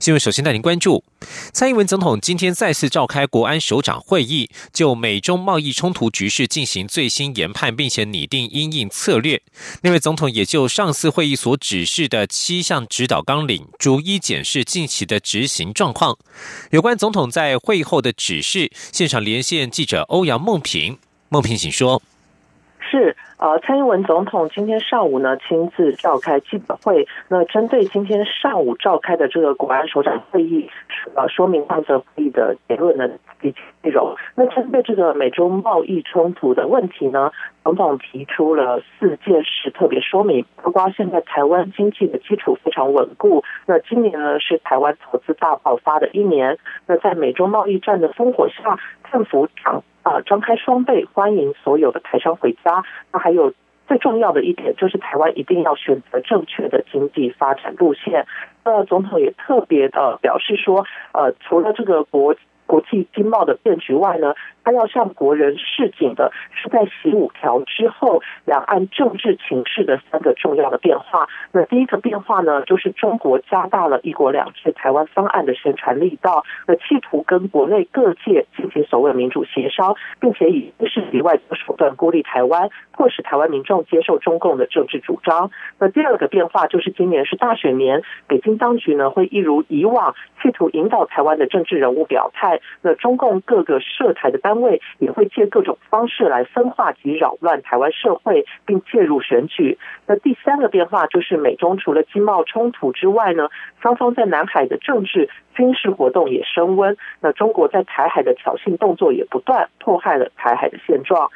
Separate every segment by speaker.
Speaker 1: 新闻首先带您关注，蔡英文总统今天再次召开国安首长会议，就美中贸易冲突局势进行最新研判，并且拟定应应策略。另外，总统也就上次会议所指示的七项指导纲领，逐一检视近期的执行状况。有关总统在会后的指示，现场连线记者欧阳梦平，梦平，请说。
Speaker 2: 是。呃，蔡英文总统今天上午呢亲自召开记者会，那针对今天上午召开的这个国安首长会议，呃，说明上次会议的结论呢及其内容。那针对这个美中贸易冲突的问题呢，总统提出了四件事特别说明，包括现在台湾经济的基础非常稳固，那今年呢是台湾投资大爆发的一年，那在美中贸易战的烽火下，政府长。啊，张开双臂欢迎所有的台商回家。那还有最重要的一点，就是台湾一定要选择正确的经济发展路线。那总统也特别的表示说，呃，除了这个国。国际经贸的变局外呢，他要向国人示警的是在十五条之后，两岸政治情势的三个重要的变化。那第一个变化呢，就是中国加大了一国两制台湾方案的宣传力道，那企图跟国内各界进行所谓民主协商，并且以军事及外的手段孤立台湾，迫使台湾民众接受中共的政治主张。那第二个变化就是今年是大选年，北京当局呢会一如以往，企图引导台湾的政治人物表态。那中共各个涉台的单位也会借各种方式来分化及扰乱台湾社会，并介入选举。那第三个变化就是美中除了经贸冲突之外呢，双方在南海的政治军事活动也升温。那中国在台海的挑衅动作也不断，迫害了台海的现状。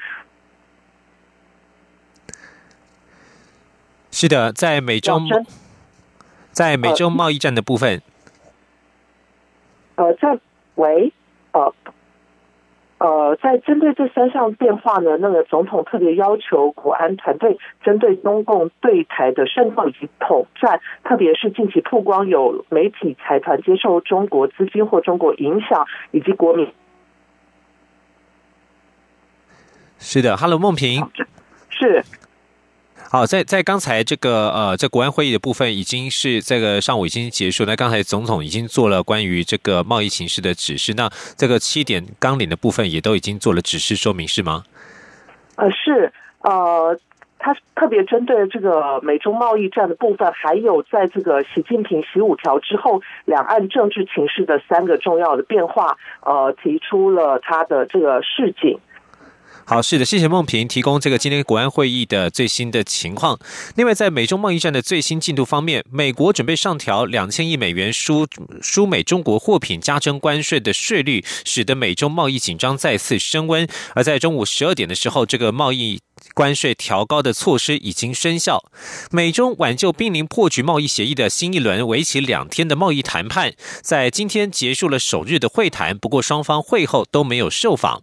Speaker 1: 是的，在美中在美中贸易战的部分，
Speaker 2: 呃，在。喂，呃，呃，在针对这三项变化呢，那个总统特别要求国安团队针对中共对台的渗透以及统战，特别是近期曝光有媒体财团接受中国资金或中国影响，以及国民。
Speaker 1: 是的，Hello，梦萍，
Speaker 2: 是。
Speaker 1: 好，在在刚才这个呃，在国安会议的部分，已经是这个上午已经结束。那刚才总统已经做了关于这个贸易形势的指示。那这个七点纲领的部分，也都已经做了指示说明，是吗？
Speaker 2: 呃，是呃，他特别针对这个美中贸易战的部分，还有在这个习近平十五条之后，两岸政治情势的三个重要的变化，呃，提出了他的这个示警。
Speaker 1: 好，是的，谢谢梦平提供这个今天国安会议的最新的情况。另外，在美中贸易战的最新进度方面，美国准备上调两千亿美元输输美中国货品加征关税的税率，使得美中贸易紧张再次升温。而在中午十二点的时候，这个贸易关税调高的措施已经生效。美中挽救濒临破局贸易协议的新一轮为期两天的贸易谈判，在今天结束了首日的会谈，不过双方会后都没有受访。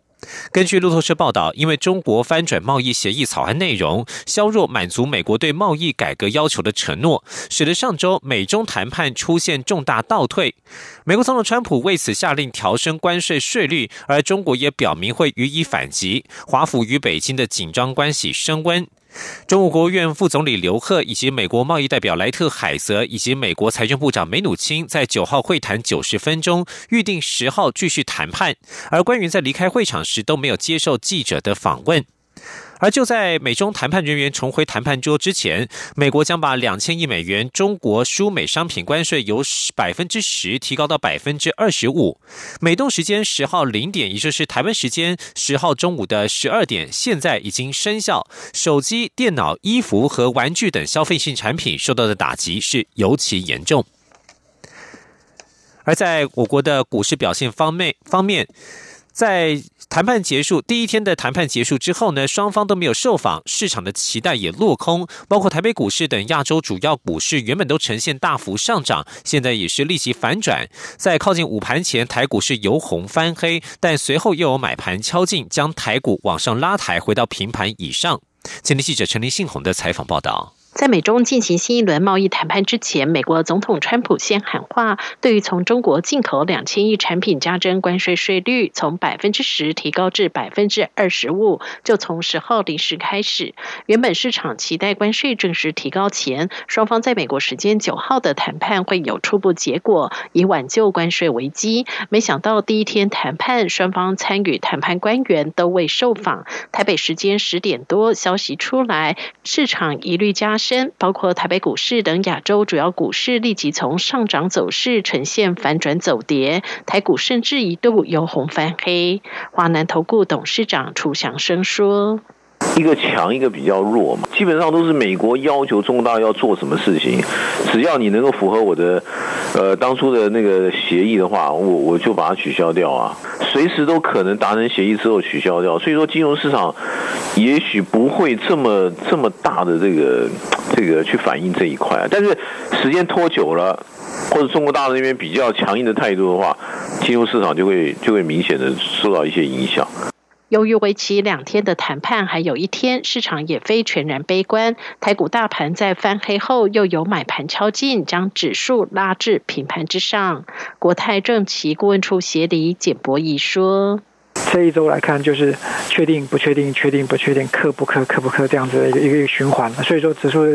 Speaker 1: 根据路透社报道，因为中国翻转贸易协议草案内容，削弱满足美国对贸易改革要求的承诺，使得上周美中谈判出现重大倒退。美国总统川普为此下令调升关税税率，而中国也表明会予以反击。华府与北京的紧张关系升温。中国国务院副总理刘鹤以及美国贸易代表莱特海泽以及美国财政部长梅努钦在九号会谈九十分钟，预定十号继续谈判。而官员在离开会场时都没有接受记者的访问。而就在美中谈判人员重回谈判桌之前，美国将把两千亿美元中国输美商品关税由百分之十提高到百分之二十五。美东时间十号零点，也就是台湾时间十号中午的十二点，现在已经生效。手机、电脑、衣服和玩具等消费性产品受到的打击是尤其严重。而在我国的股市表现方面方面。在谈判结束第一天的谈判结束之后呢，双方都没有受访，市场的期待也落空。包括台北股市等亚洲主要股市原本都呈现大幅上涨，现在也是立即反转。在靠近午盘前，台股是由红翻黑，但随后又有买盘敲进，将台股往上拉抬，回到平盘以上。前天记者陈林信宏的采访报道。
Speaker 3: 在美中进行新一轮贸易谈判之前，美国总统川普先喊话，对于从中国进口两千亿产品加征关税税率，从百分之十提高至百分之二十五，就从十号零时开始。原本市场期待关税正式提高前，双方在美国时间九号的谈判会有初步结果，以挽救关税危机。没想到第一天谈判，双方参与谈判官员都未受访。台北时间十点多，消息出来，市场疑虑加深。包括台北股市等亚洲主要股市立即从上涨走势呈现反转走跌，台股甚至一度由红翻黑。华南投顾董事长楚祥生说。
Speaker 4: 一个强，一个比较弱嘛，基本上都是美国要求中国大要做什么事情，只要你能够符合我的，呃，当初的那个协议的话，我我就把它取消掉啊，随时都可能达成协议之后取消掉。所以说，金融市场也许不会这么这么大的这个这个去反映这一块，但是时间拖久了，或者中国大陆那边比较强硬的态度的话，金融市场就会就会明显的受到一些影响。
Speaker 3: 由于为期两天的谈判还有一天，市场也非全然悲观。台股大盘在翻黑后，又有买盘敲进，将指数拉至平盘之上。国泰政企顾问处协理简博仪说：“
Speaker 5: 这一周来看，就是确定不确定，确定不确定，克不克，克不克这样子的一个一个循环。所以说，指数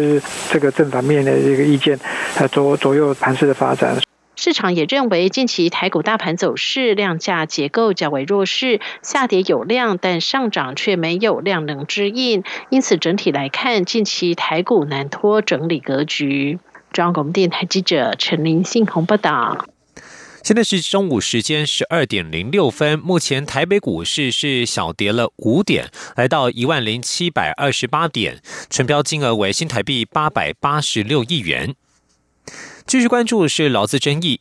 Speaker 5: 这个正反面的一个意见，它左左右盘势的发展。”
Speaker 3: 市场也认为，近期台股大盘走势量价结构较为弱势，下跌有量，但上涨却没有量能之应。因此，整体来看，近期台股难脱整理格局。中央广播电台记者陈林信鸿报道。
Speaker 1: 现在是中午时间十二点零六分，目前台北股市是小跌了五点，来到一万零七百二十八点，成交金额为新台币八百八十六亿元。继续关注是劳资争议，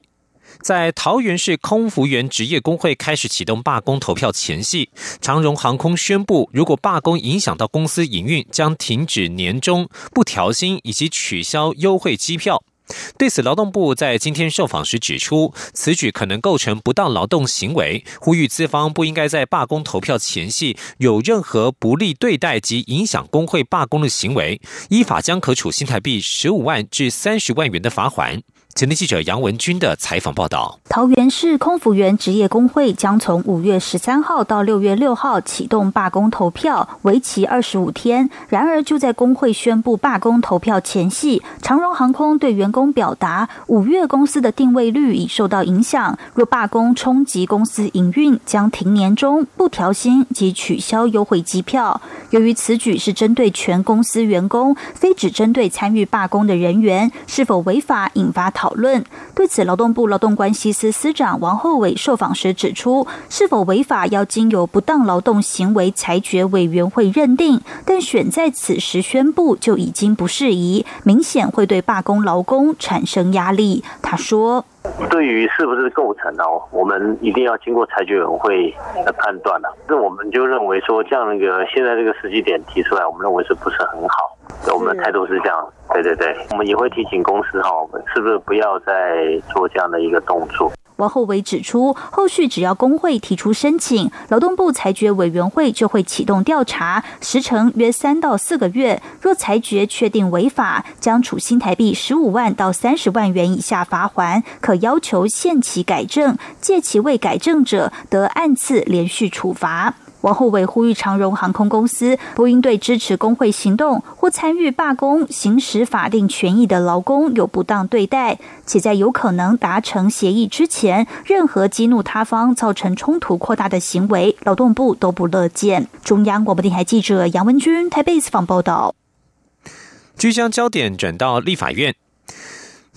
Speaker 1: 在桃园市空服员职业工会开始启动罢工投票前夕，长荣航空宣布，如果罢工影响到公司营运，将停止年终不调薪以及取消优惠机票。对此，劳动部在今天受访时指出，此举可能构成不当劳动行为，呼吁资方不应该在罢工投票前夕有任何不利对待及影响工会罢工的行为，依法将可处新台币十五万至三十万元的罚款。前天记者杨文军的采访报道：
Speaker 6: 桃园市空服员职业工会将从五月十三号到六月六号启动罢工投票，为期二十五天。然而，就在工会宣布罢工投票前夕，长荣航空对员工表达，五月公司的定位率已受到影响，若罢工冲击公司营运，将停年终、不调薪及取消优惠机票。由于此举是针对全公司员工，非只针对参与罢工的人员，是否违法，引发。讨论对此，劳动部劳动关系司司长王厚伟受访时指出，是否违法要经由不当劳动行为裁决委员会认定，但选在此时宣布就已经不适宜，明显会对罢工劳工产生压力。他说：“
Speaker 7: 对于是不是构成呢？我们一定要经过裁决委员会的判断了。那我们就认为说，这样一个现在这个时机点提出来，我们认为是不是很好？我们的态度是这样。”对对对，我们也会提醒公司哈，我们是不是不要再做这样的一个动作？
Speaker 6: 王厚伟指出，后续只要工会提出申请，劳动部裁决委员会就会启动调查，时程约三到四个月。若裁决确定违法，将处新台币十五万到三十万元以下罚款，可要求限期改正，借期未改正者得按次连续处罚。王厚伟呼吁长荣航空公司不应对支持工会行动或参与罢工、行使法定权益的劳工有不当对待，且在有可能达成协议之前，任何激怒他方、造成冲突扩大的行为，劳动部都不乐见。中央广播电台记者杨文君台北采访报道。
Speaker 1: 即将焦点转到立法院。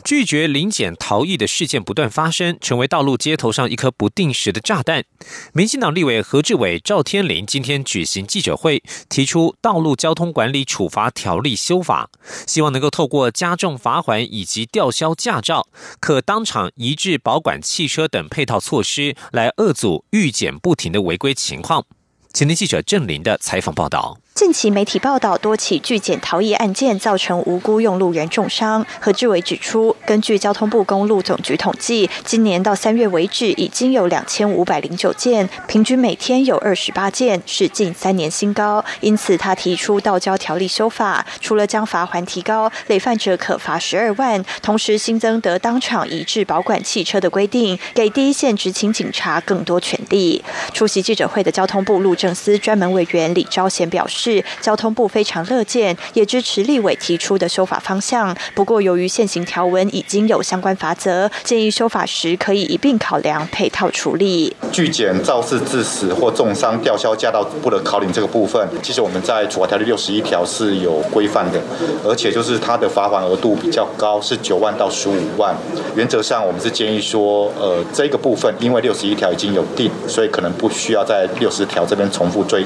Speaker 1: 拒绝临检逃逸的事件不断发生，成为道路街头上一颗不定时的炸弹。民进党立委何志伟、赵天麟今天举行记者会，提出《道路交通管理处罚条例》修法，希望能够透过加重罚款以及吊销驾照、可当场移至保管汽车等配套措施，来遏阻遇检不停的违规情况。前天记者郑林的采访报道。
Speaker 8: 近期媒体报道多起拒检逃逸案件，造成无辜用路人重伤。何志伟指出，根据交通部公路总局统计，今年到三月为止，已经有两千五百零九件，平均每天有二十八件，是近三年新高。因此，他提出道交条例修法，除了将罚还提高，累犯者可罚十二万，同时新增得当场移至保管汽车的规定，给第一线执勤警察更多权利。出席记者会的交通部路政司专门委员李昭贤表示。是交通部非常乐见，也支持立委提出的修法方向。不过，由于现行条文已经有相关法则，建议修法时可以一并考量配套处理。
Speaker 9: 拒检肇事致死或重伤、吊销驾照不得考领这个部分，其实我们在处罚条例六十一条是有规范的，而且就是它的罚款额度比较高，是九万到十五万。原则上，我们是建议说，呃，这个部分因为六十一条已经有定，所以可能不需要在六十条这边重复追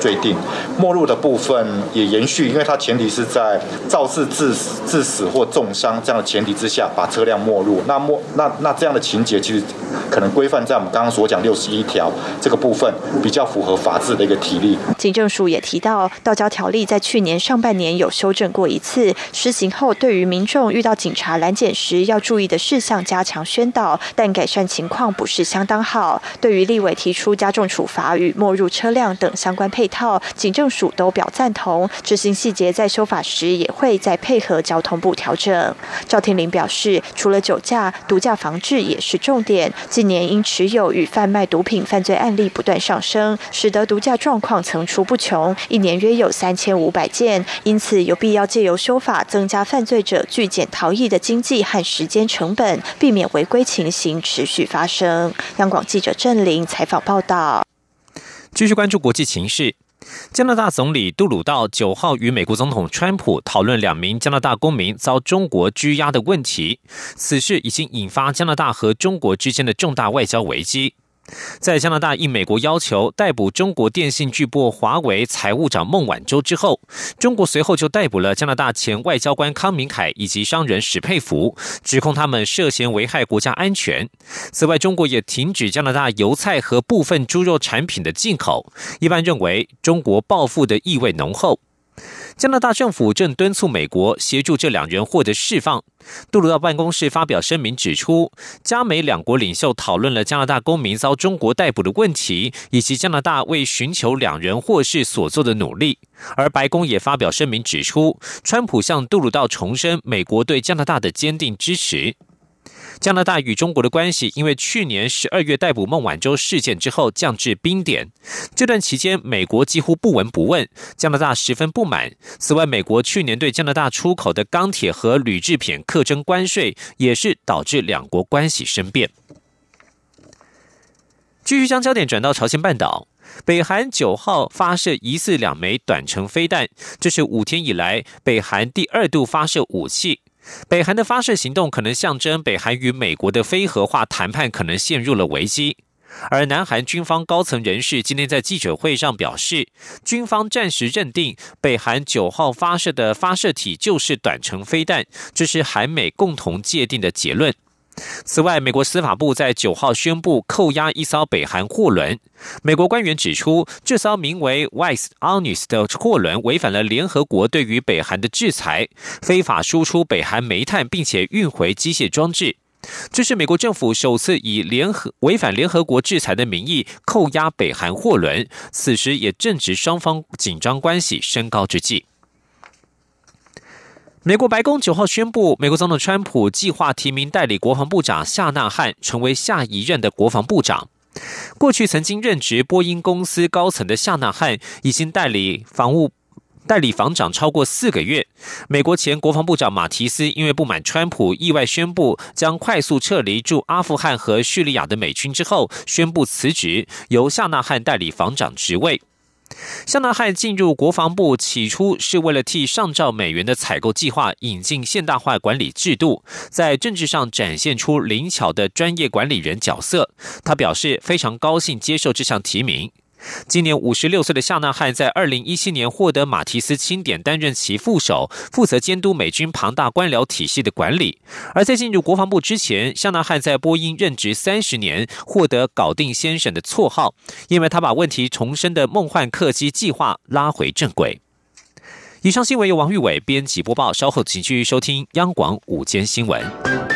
Speaker 9: 追定。末入的部分也延续，因为它前提是在肇事致死、致死或重伤这样的前提之下，把车辆没入。那没那那这样的情节，其实可能规范在我们刚刚所讲六十一条这个部分，比较符合法治的一个体例。
Speaker 8: 警政署也提到，道交条例在去年上半年有修正过一次，施行后对于民众遇到警察拦检时要注意的事项加强宣导，但改善情况不是相当好。对于立委提出加重处罚与没入车辆等相关配套，警政署。都表赞同，执行细节在修法时也会再配合交通部调整。赵天林表示，除了酒驾、毒驾防治也是重点。近年因持有与贩卖毒品犯罪案例不断上升，使得毒驾状况层出不穷，一年约有三千五百件。因此有必要借由修法，增加犯罪者拒检逃逸的经济和时间成本，避免违规情形持续发生。央广记者郑玲采访报道。
Speaker 1: 继续关注国际情势。加拿大总理杜鲁道九号与美国总统川普讨论两名加拿大公民遭中国拘押的问题，此事已经引发加拿大和中国之间的重大外交危机。在加拿大应美国要求逮捕中国电信巨擘华为财务长孟晚舟之后，中国随后就逮捕了加拿大前外交官康明凯以及商人史佩福，指控他们涉嫌危害国家安全。此外，中国也停止加拿大油菜和部分猪肉产品的进口。一般认为，中国报复的意味浓厚。加拿大政府正敦促美国协助这两人获得释放。杜鲁道办公室发表声明指出，加美两国领袖讨论了加拿大公民遭中国逮捕的问题，以及加拿大为寻求两人获释所做的努力。而白宫也发表声明指出，川普向杜鲁道重申美国对加拿大的坚定支持。加拿大与中国的关系，因为去年十二月逮捕孟晚舟事件之后降至冰点。这段期间，美国几乎不闻不问，加拿大十分不满。此外，美国去年对加拿大出口的钢铁和铝制品课征关税，也是导致两国关系生变。继续将焦点转到朝鲜半岛，北韩九号发射疑似两枚短程飞弹，这是五天以来北韩第二度发射武器。北韩的发射行动可能象征北韩与美国的非核化谈判可能陷入了危机，而南韩军方高层人士今天在记者会上表示，军方暂时认定北韩九号发射的发射体就是短程飞弹，这是韩美共同界定的结论。此外，美国司法部在九号宣布扣押一艘北韩货轮。美国官员指出，这艘名为 “Wise Honest” 的货轮违反了联合国对于北韩的制裁，非法输出北韩煤炭，并且运回机械装置。这是美国政府首次以联合违反联合国制裁的名义扣押北韩货轮。此时也正值双方紧张关系升高之际。美国白宫九号宣布，美国总统川普计划提名代理国防部长夏纳汉成为下一任的国防部长。过去曾经任职波音公司高层的夏纳汉，已经代理防务代理防长超过四个月。美国前国防部长马提斯因为不满川普意外宣布将快速撤离驻阿富汗和叙利亚的美军之后，宣布辞职，由夏纳汉代理防长职位。香纳汉进入国防部，起初是为了替上兆美元的采购计划引进现代化管理制度，在政治上展现出灵巧的专业管理人角色。他表示非常高兴接受这项提名。今年五十六岁的夏纳汉在二零一七年获得马提斯钦点，担任其副手，负责监督美军庞大官僚体系的管理。而在进入国防部之前，夏纳汉在波音任职三十年，获得“搞定先生”的绰号，因为他把问题重生的梦幻客机计划拉回正轨。以上新闻由王玉伟编辑播报，稍后请继续收听央广午间新闻。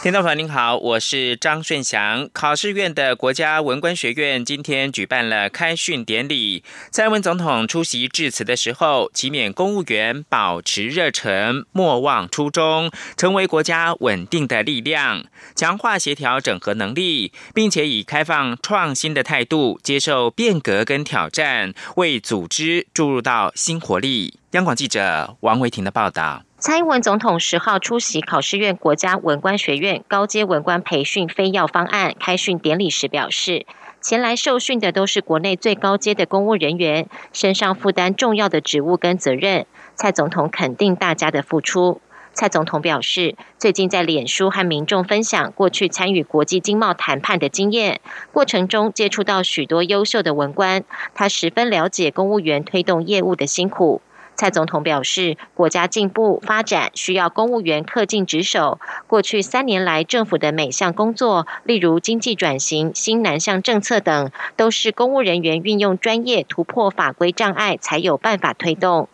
Speaker 10: 听众朋友您好，我是张顺祥。考试院的国家文官学院今天举办了开训典礼，蔡文总统出席致辞的时候，祈勉公务员保持热忱，莫忘初衷，成为国家稳定的力量，强化协调整合能力，并且以开放创新的态度接受变革跟挑战，为组织注入到新活力。央广记者王维婷的报道。
Speaker 11: 蔡英文总统十号出席考试院国家文官学院高阶文官培训非要方案开训典礼时表示，前来受训的都是国内最高阶的公务人员，身上负担重要的职务跟责任。蔡总统肯定大家的付出。蔡总统表示，最近在脸书和民众分享过去参与国际经贸谈判的经验，过程中接触到许多优秀的文官，他十分了解公务员推动业务的辛苦。蔡总统表示，国家进步发展需要公务员恪尽职守。过去三年来，政府的每项工作，例如经济转型、新南向政策等，都是公务人员运用专业突破法规障碍，才有办法推动。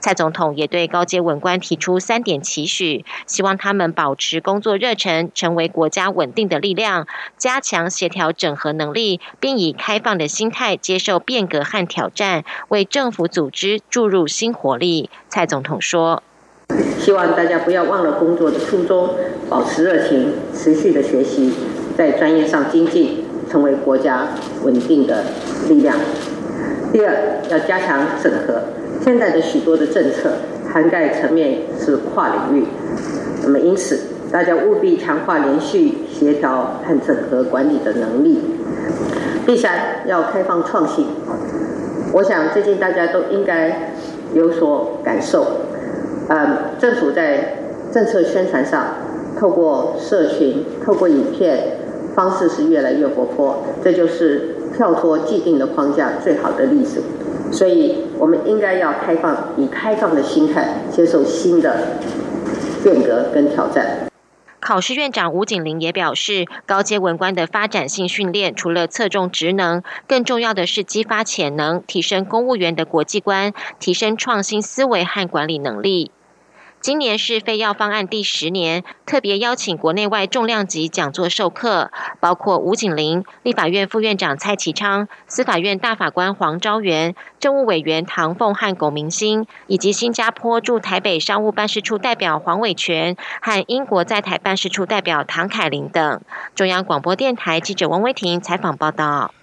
Speaker 11: 蔡总统也对高阶文官提出三点期许，希望他们保持工作热忱，成为国家稳定的力量，加强协调整合能力，并以开放的心态接受变革和挑战，为政府组织注入新活力。蔡总统说：“
Speaker 12: 希望大家不要忘了工作的初衷，保持热情，持续的学习，在专业上精进，成为国家稳定的力量。第二，要加强整合。”现在的许多的政策涵盖层面是跨领域，那么因此大家务必强化连续协调和整合管理的能力。第三，要开放创新。我想最近大家都应该有所感受，呃，政府在政策宣传上，透过社群、透过影片方式是越来越活泼，这就是跳脱既定的框架最好的例子。所以，我们应该要开放，以开放的心态接受新的变革跟挑战。
Speaker 11: 考试院长吴景林也表示，高阶文官的发展性训练，除了侧重职能，更重要的是激发潜能，提升公务员的国际观，提升创新思维和管理能力。今年是非要方案第十年，特别邀请国内外重量级讲座授课，包括吴景玲、立法院副院长蔡其昌、司法院大法官黄昭元、政务委员唐凤和龚明星，以及新加坡驻台北商务办事处代表黄伟权和英国在台办事处代表唐凯琳等。中央广播电台记者王威婷采访报道。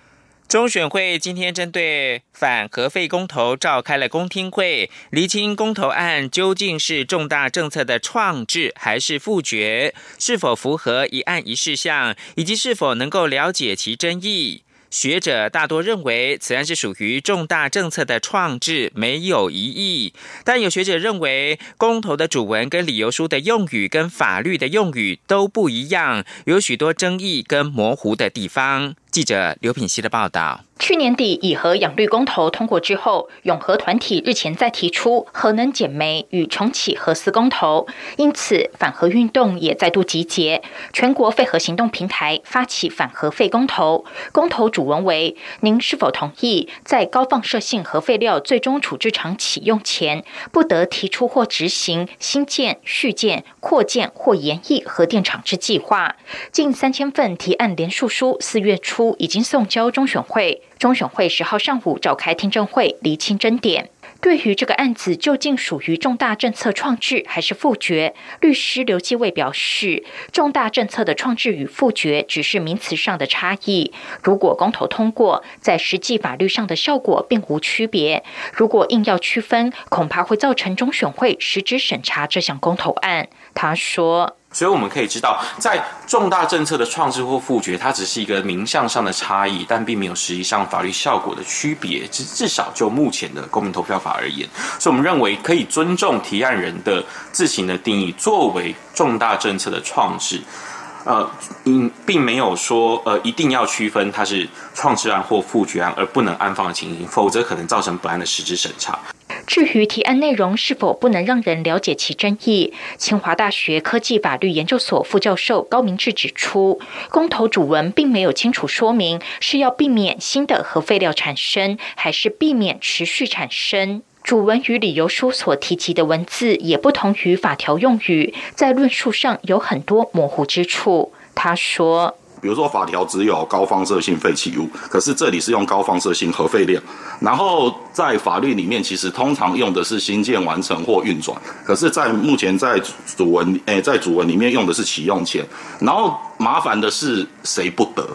Speaker 10: 中选会今天针对反核废公投召开了公听会，厘清公投案究竟是重大政策的创制还是复决，是否符合一案一事项，以及是否能够了解其争议。学者大多认为此案是属于重大政策的创制，没有疑义。但有学者认为，公投的主文跟理由书的用语跟法律的用语都不一样，有许多争议跟模糊的地方。记者刘品希的报道。
Speaker 13: 去年底，以核养绿公投通过之后，永和团体日前再提出核能减煤与重启核四公投，因此反核运动也再度集结，全国废核行动平台发起反核废公投。公投主文为：您是否同意在高放射性核废料最终处置厂启用前，不得提出或执行新建、续建、扩建或延役核电厂之计划？近三千份提案联署书，四月初已经送交中选会。中选会十号上午召开听证会，厘清争点。对于这个案子究竟属于重大政策创制还是复决，律师刘继卫表示，重大政策的创制与复决只是名词上的差异。如果公投通过，在实际法律上的效果并无区别。如果硬要区分，恐怕会造成中选会实质审查这项公投案。他说。
Speaker 14: 所以我们可以知道，在重大政策的创制或复决，它只是一个名相上的差异，但并没有实际上法律效果的区别。至至少就目前的公民投票法而言，所以我们认为可以尊重提案人的自行的定义，作为重大政策的创制。呃，嗯，并没有说呃一定要区分它是创制案或复决案，而不能安放的情形，否则可能造成本案的实质审查。
Speaker 13: 至于提案内容是否不能让人了解其争议，清华大学科技法律研究所副教授高明志指出，公投主文并没有清楚说明是要避免新的核废料产生，还是避免持续产生。主文与理由书所提及的文字也不同于法条用语，在论述上有很多模糊之处。他说。
Speaker 15: 比如说法条只有高放射性废弃物，可是这里是用高放射性核废料。然后在法律里面，其实通常用的是新建完成或运转，可是，在目前在主文诶，在主文里面用的是启用前。然后麻烦的是谁不得？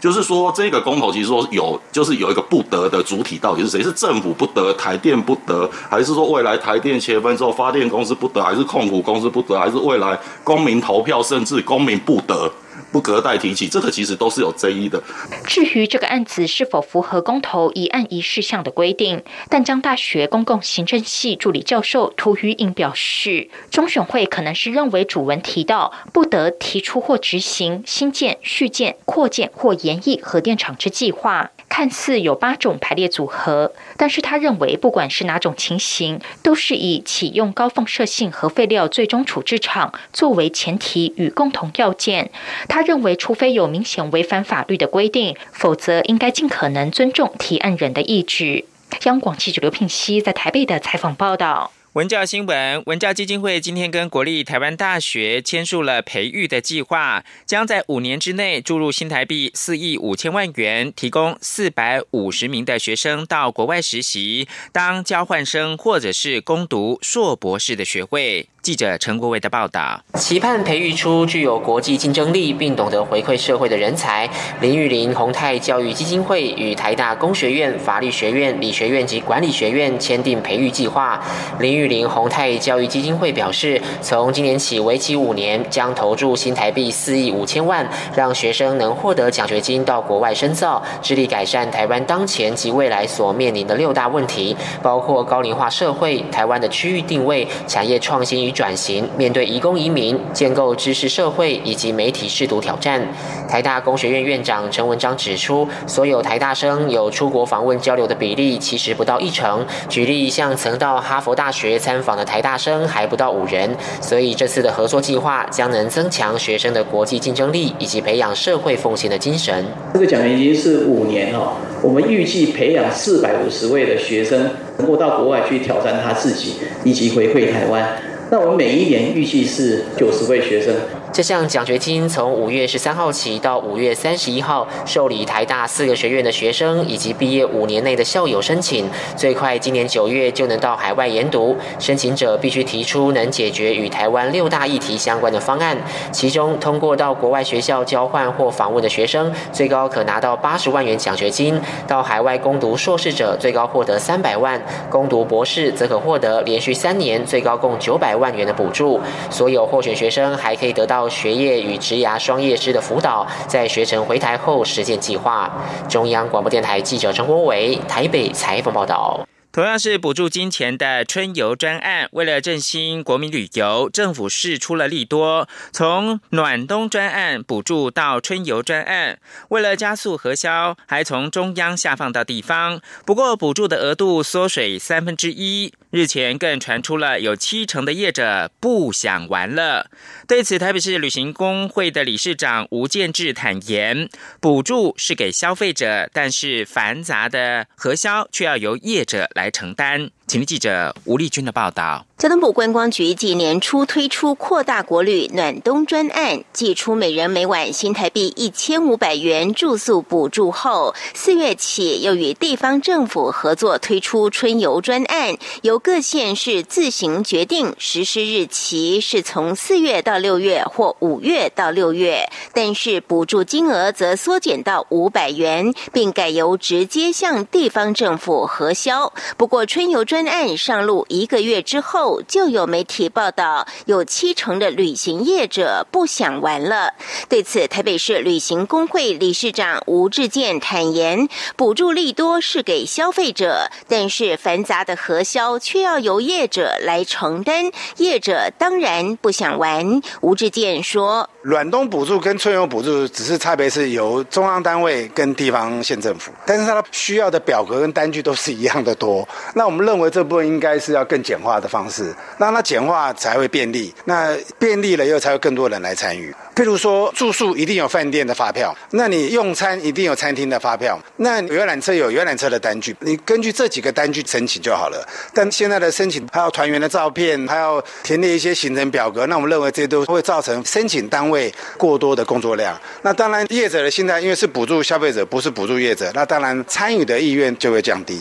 Speaker 15: 就是说这个公投其实说有，就是有一个不得的主体到底是谁？是政府不得，台电不得，还是说未来台电切分之后发电公司不得，还是控股公司不得，还是未来公民投票甚至公民不得？不隔代提起，这个其实都是有争议的。
Speaker 13: 至于这个案子是否符合公投一案一事项的规定，淡江大学公共行政系助理教授涂于颖表示，中选会可能是认为主文提到不得提出或执行新建、续建、扩建或延役核电厂之计划。看似有八种排列组合，但是他认为，不管是哪种情形，都是以启用高放射性核废料最终处置厂作为前提与共同要件。他认为，除非有明显违反法律的规定，否则应该尽可能尊重提案人的意志。央广记者刘聘熙在台北的采访报道。
Speaker 10: 文教新闻，文教基金会今天跟国立台湾大学签署了培育的计划，将在五年之内注入新台币四亿五千万元，提供四百五十名的学生到国外实习，当交换生或者是攻读硕博士的学位。记者陈国伟的报道：
Speaker 16: 期盼培育出具有国际竞争力并懂得回馈社会的人才。林玉林宏泰教育基金会与台大工学院、法律学院、理学院及管理学院签订培育计划。林玉玉林宏泰教育基金会表示，从今年起为期五年，将投注新台币四亿五千万，让学生能获得奖学金到国外深造，致力改善台湾当前及未来所面临的六大问题，包括高龄化社会、台湾的区域定位、产业创新与。转型面对移工移民、建构知识社会以及媒体试读挑战，台大工学院院长陈文章指出，所有台大生有出国访问交流的比例其实不到一成。举例，像曾到哈佛大学参访的台大生还不到五人。所以这次的合作计划将能增强学生的国际竞争力，以及培养社会奉献的精神。
Speaker 17: 这个奖学金是五年哦，我们预计培养四百五十位的学生，能够到国外去挑战他自己，以及回馈台湾。那我们每一年预计是九十位学生。
Speaker 16: 这项奖学金从五月十三号起到五月三十一号，受理台大四个学院的学生以及毕业五年内的校友申请，最快今年九月就能到海外研读。申请者必须提出能解决与台湾六大议题相关的方案，其中通过到国外学校交换或访问的学生，最高可拿到八十万元奖学金；到海外攻读硕士者，最高获得三百万；攻读博士则可获得连续三年最高共九百万元的补助。所有获选学生还可以得到。学业与职涯双业师的辅导，在学成回台后实践计划。中央广播电台记者陈国伟台北采访报道。
Speaker 10: 同样是补助金钱的春游专案，为了振兴国民旅游，政府试出了利多，从暖冬专案补助到春游专案，为了加速核销，还从中央下放到地方。不过，补助的额度缩水三分之一。日前更传出了有七成的业者不想玩了。对此，台北市旅行工会的理事长吴建志坦言，补助是给消费者，但是繁杂的核销却要由业者来。来承担。请记者吴丽君的报道。
Speaker 18: 交通部观光局继年初推出扩大国旅暖冬专案，寄出每人每晚新台币一千五百元住宿补助后，四月起又与地方政府合作推出春游专案，由各县市自行决定实施日期，是从四月到六月或五月到六月，但是补助金额则缩减到五百元，并改由直接向地方政府核销。不过，春游专案上路一个月之后，就有媒体报道，有七成的旅行业者不想玩了。对此，台北市旅行工会理事长吴志健坦言，补助利多是给消费者，但是繁杂的核销却要由业者来承担，业者当然不想玩。吴志健说：“
Speaker 19: 暖冬补助跟春游补助只是差别是由中央单位跟地方县政府，但是它需要的表格跟单据都是一样的多。那我们认为这部分应该是要更简化的方式。”那它简化才会便利，那便利了以后才有更多人来参与。譬如说住宿一定有饭店的发票，那你用餐一定有餐厅的发票，那游览车有游览车的单据，你根据这几个单据申请就好了。但现在的申请还要团员的照片，还要填列一些行程表格，那我们认为这都会造成申请单位过多的工作量。那当然业者的心态，因为是补助消费者，不是补助业者，那当然参与的意愿就会降低。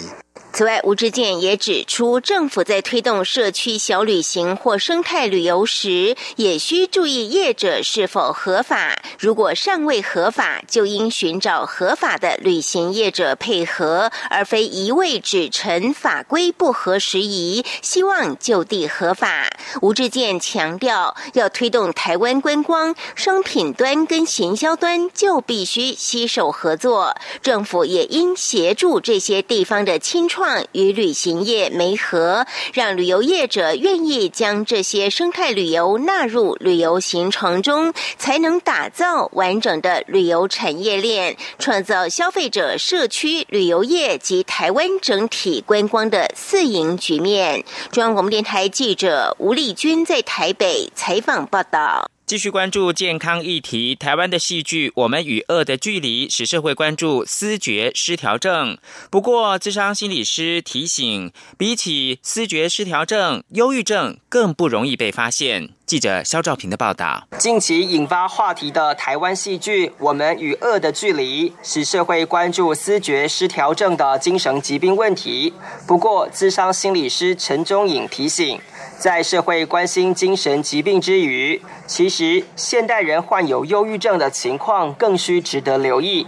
Speaker 18: 此外，吴志健也指出，政府在推动社区小旅行或生态旅游时，也需注意业者是否合法。如果尚未合法，就应寻找合法的旅行业者配合，而非一味只陈法规不合时宜，希望就地合法。吴志健强调，要推动台湾观光，商品端跟行销端就必须携手合作，政府也应协助这些地方的清创。与旅行业媒合，让旅游业者愿意将这些生态旅游纳入旅游行程中，才能打造完整的旅游产业链，创造消费者、社区、旅游业及台湾整体观光的四赢局面。中央广播电台记者吴丽君在台北采访报道。
Speaker 10: 继续关注健康议题，台湾的戏剧《我们与恶的距离》使社会关注思觉失调症。不过，智商心理师提醒，比起思觉失调症，忧郁症更不容易被发现。记者肖兆平的报道：
Speaker 20: 近期引发话题的台湾戏剧《我们与恶的距离》，使社会关注思觉失调症的精神疾病问题。不过，智商心理师陈忠颖提醒。在社会关心精神疾病之余，其实现代人患有忧郁症的情况更需值得留意。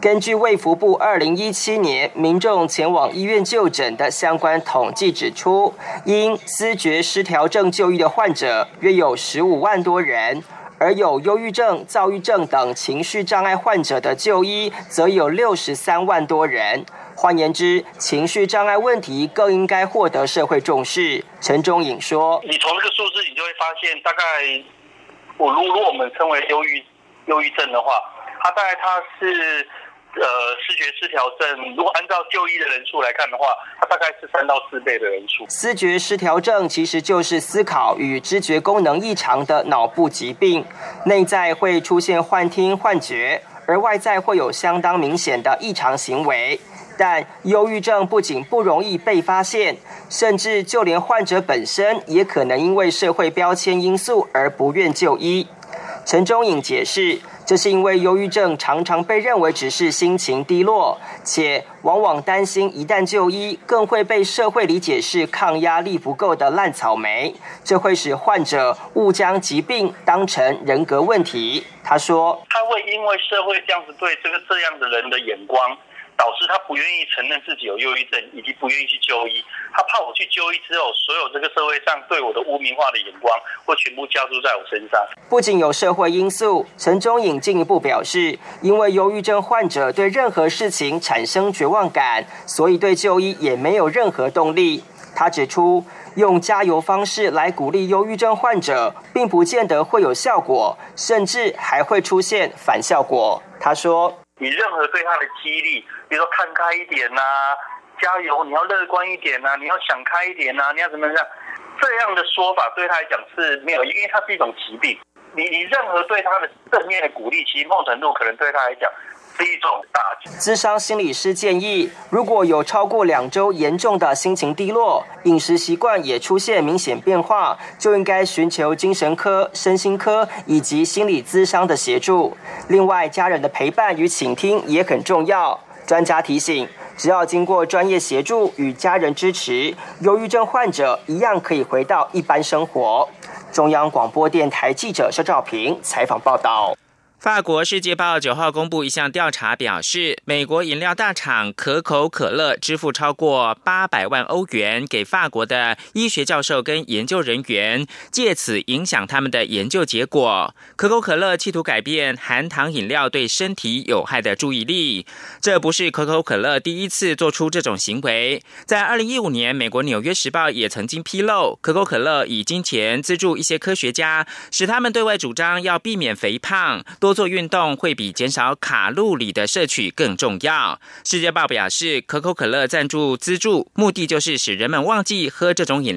Speaker 20: 根据卫福部二零一七年民众前往医院就诊的相关统计指出，因思觉失调症就医的患者约有十五万多人，而有忧郁症、躁郁症等情绪障碍患者的就医则有六十三万多人。换言之，情绪障碍问题更应该获得社会重视。陈忠颖说：“
Speaker 21: 你从这个数字，你就会发现，大概我如如果我们称为忧郁忧郁症的话，他大概它是呃视觉失调症。如果按照就医的人数来看的话，它大概是三到四倍的人数。
Speaker 20: 视觉失调症其实就是思考与知觉功能异常的脑部疾病，内在会出现幻听、幻觉，而外在会有相当明显的异常行为。”但忧郁症不仅不容易被发现，甚至就连患者本身也可能因为社会标签因素而不愿就医。陈忠颖解释，这是因为忧郁症常常被认为只是心情低落，且往往担心一旦就医，更会被社会理解是抗压力不够的烂草莓，这会使患者误将疾病当成人格问题。他说：“
Speaker 21: 他会因为社会这样子对这个这样的人的眼光。”导致他不愿意承认自己有忧郁症，以及不愿意去就医。他怕我去就医之后，所有这个社会上对我的污名化的眼光会全部加注在我身上。
Speaker 20: 不仅有社会因素，陈忠颖进一步表示，因为忧郁症患者对任何事情产生绝望感，所以对就医也没有任何动力。他指出，用加油方式来鼓励忧郁症患者，并不见得会有效果，甚至还会出现反效果。他说。
Speaker 21: 你任何对他的激励，比如说看开一点呐，加油，你要乐观一点呐，你要想开一点呐，你要怎么样？这样的说法对他来讲是没有，因为它是一种疾病。你你任何对他的正面的鼓励，其实某程度可能对他来讲。是一种打击。
Speaker 20: 资商心理师建议，如果有超过两周严重的心情低落，饮食习惯也出现明显变化，就应该寻求精神科、身心科以及心理咨商的协助。另外，家人的陪伴与倾听也很重要。专家提醒，只要经过专业协助与家人支持，忧郁症患者一样可以回到一般生活。中央广播电台记者肖兆平采访报道。
Speaker 10: 法国《世界报》九号公布一项调查，表示美国饮料大厂可口可乐支付超过八百万欧元给法国的医学教授跟研究人员，借此影响他们的研究结果。可口可乐企图改变含糖饮料对身体有害的注意力。这不是可口可乐第一次做出这种行为，在二零一五年，美国《纽约时报》也曾经披露，可口可乐以金钱资助一些科学家，使他们对外主张要避免肥胖多。做运动会比减少卡路里的摄取更重要。世界报表示，可口可乐赞助资助目的就是使人们忘记喝这种饮料。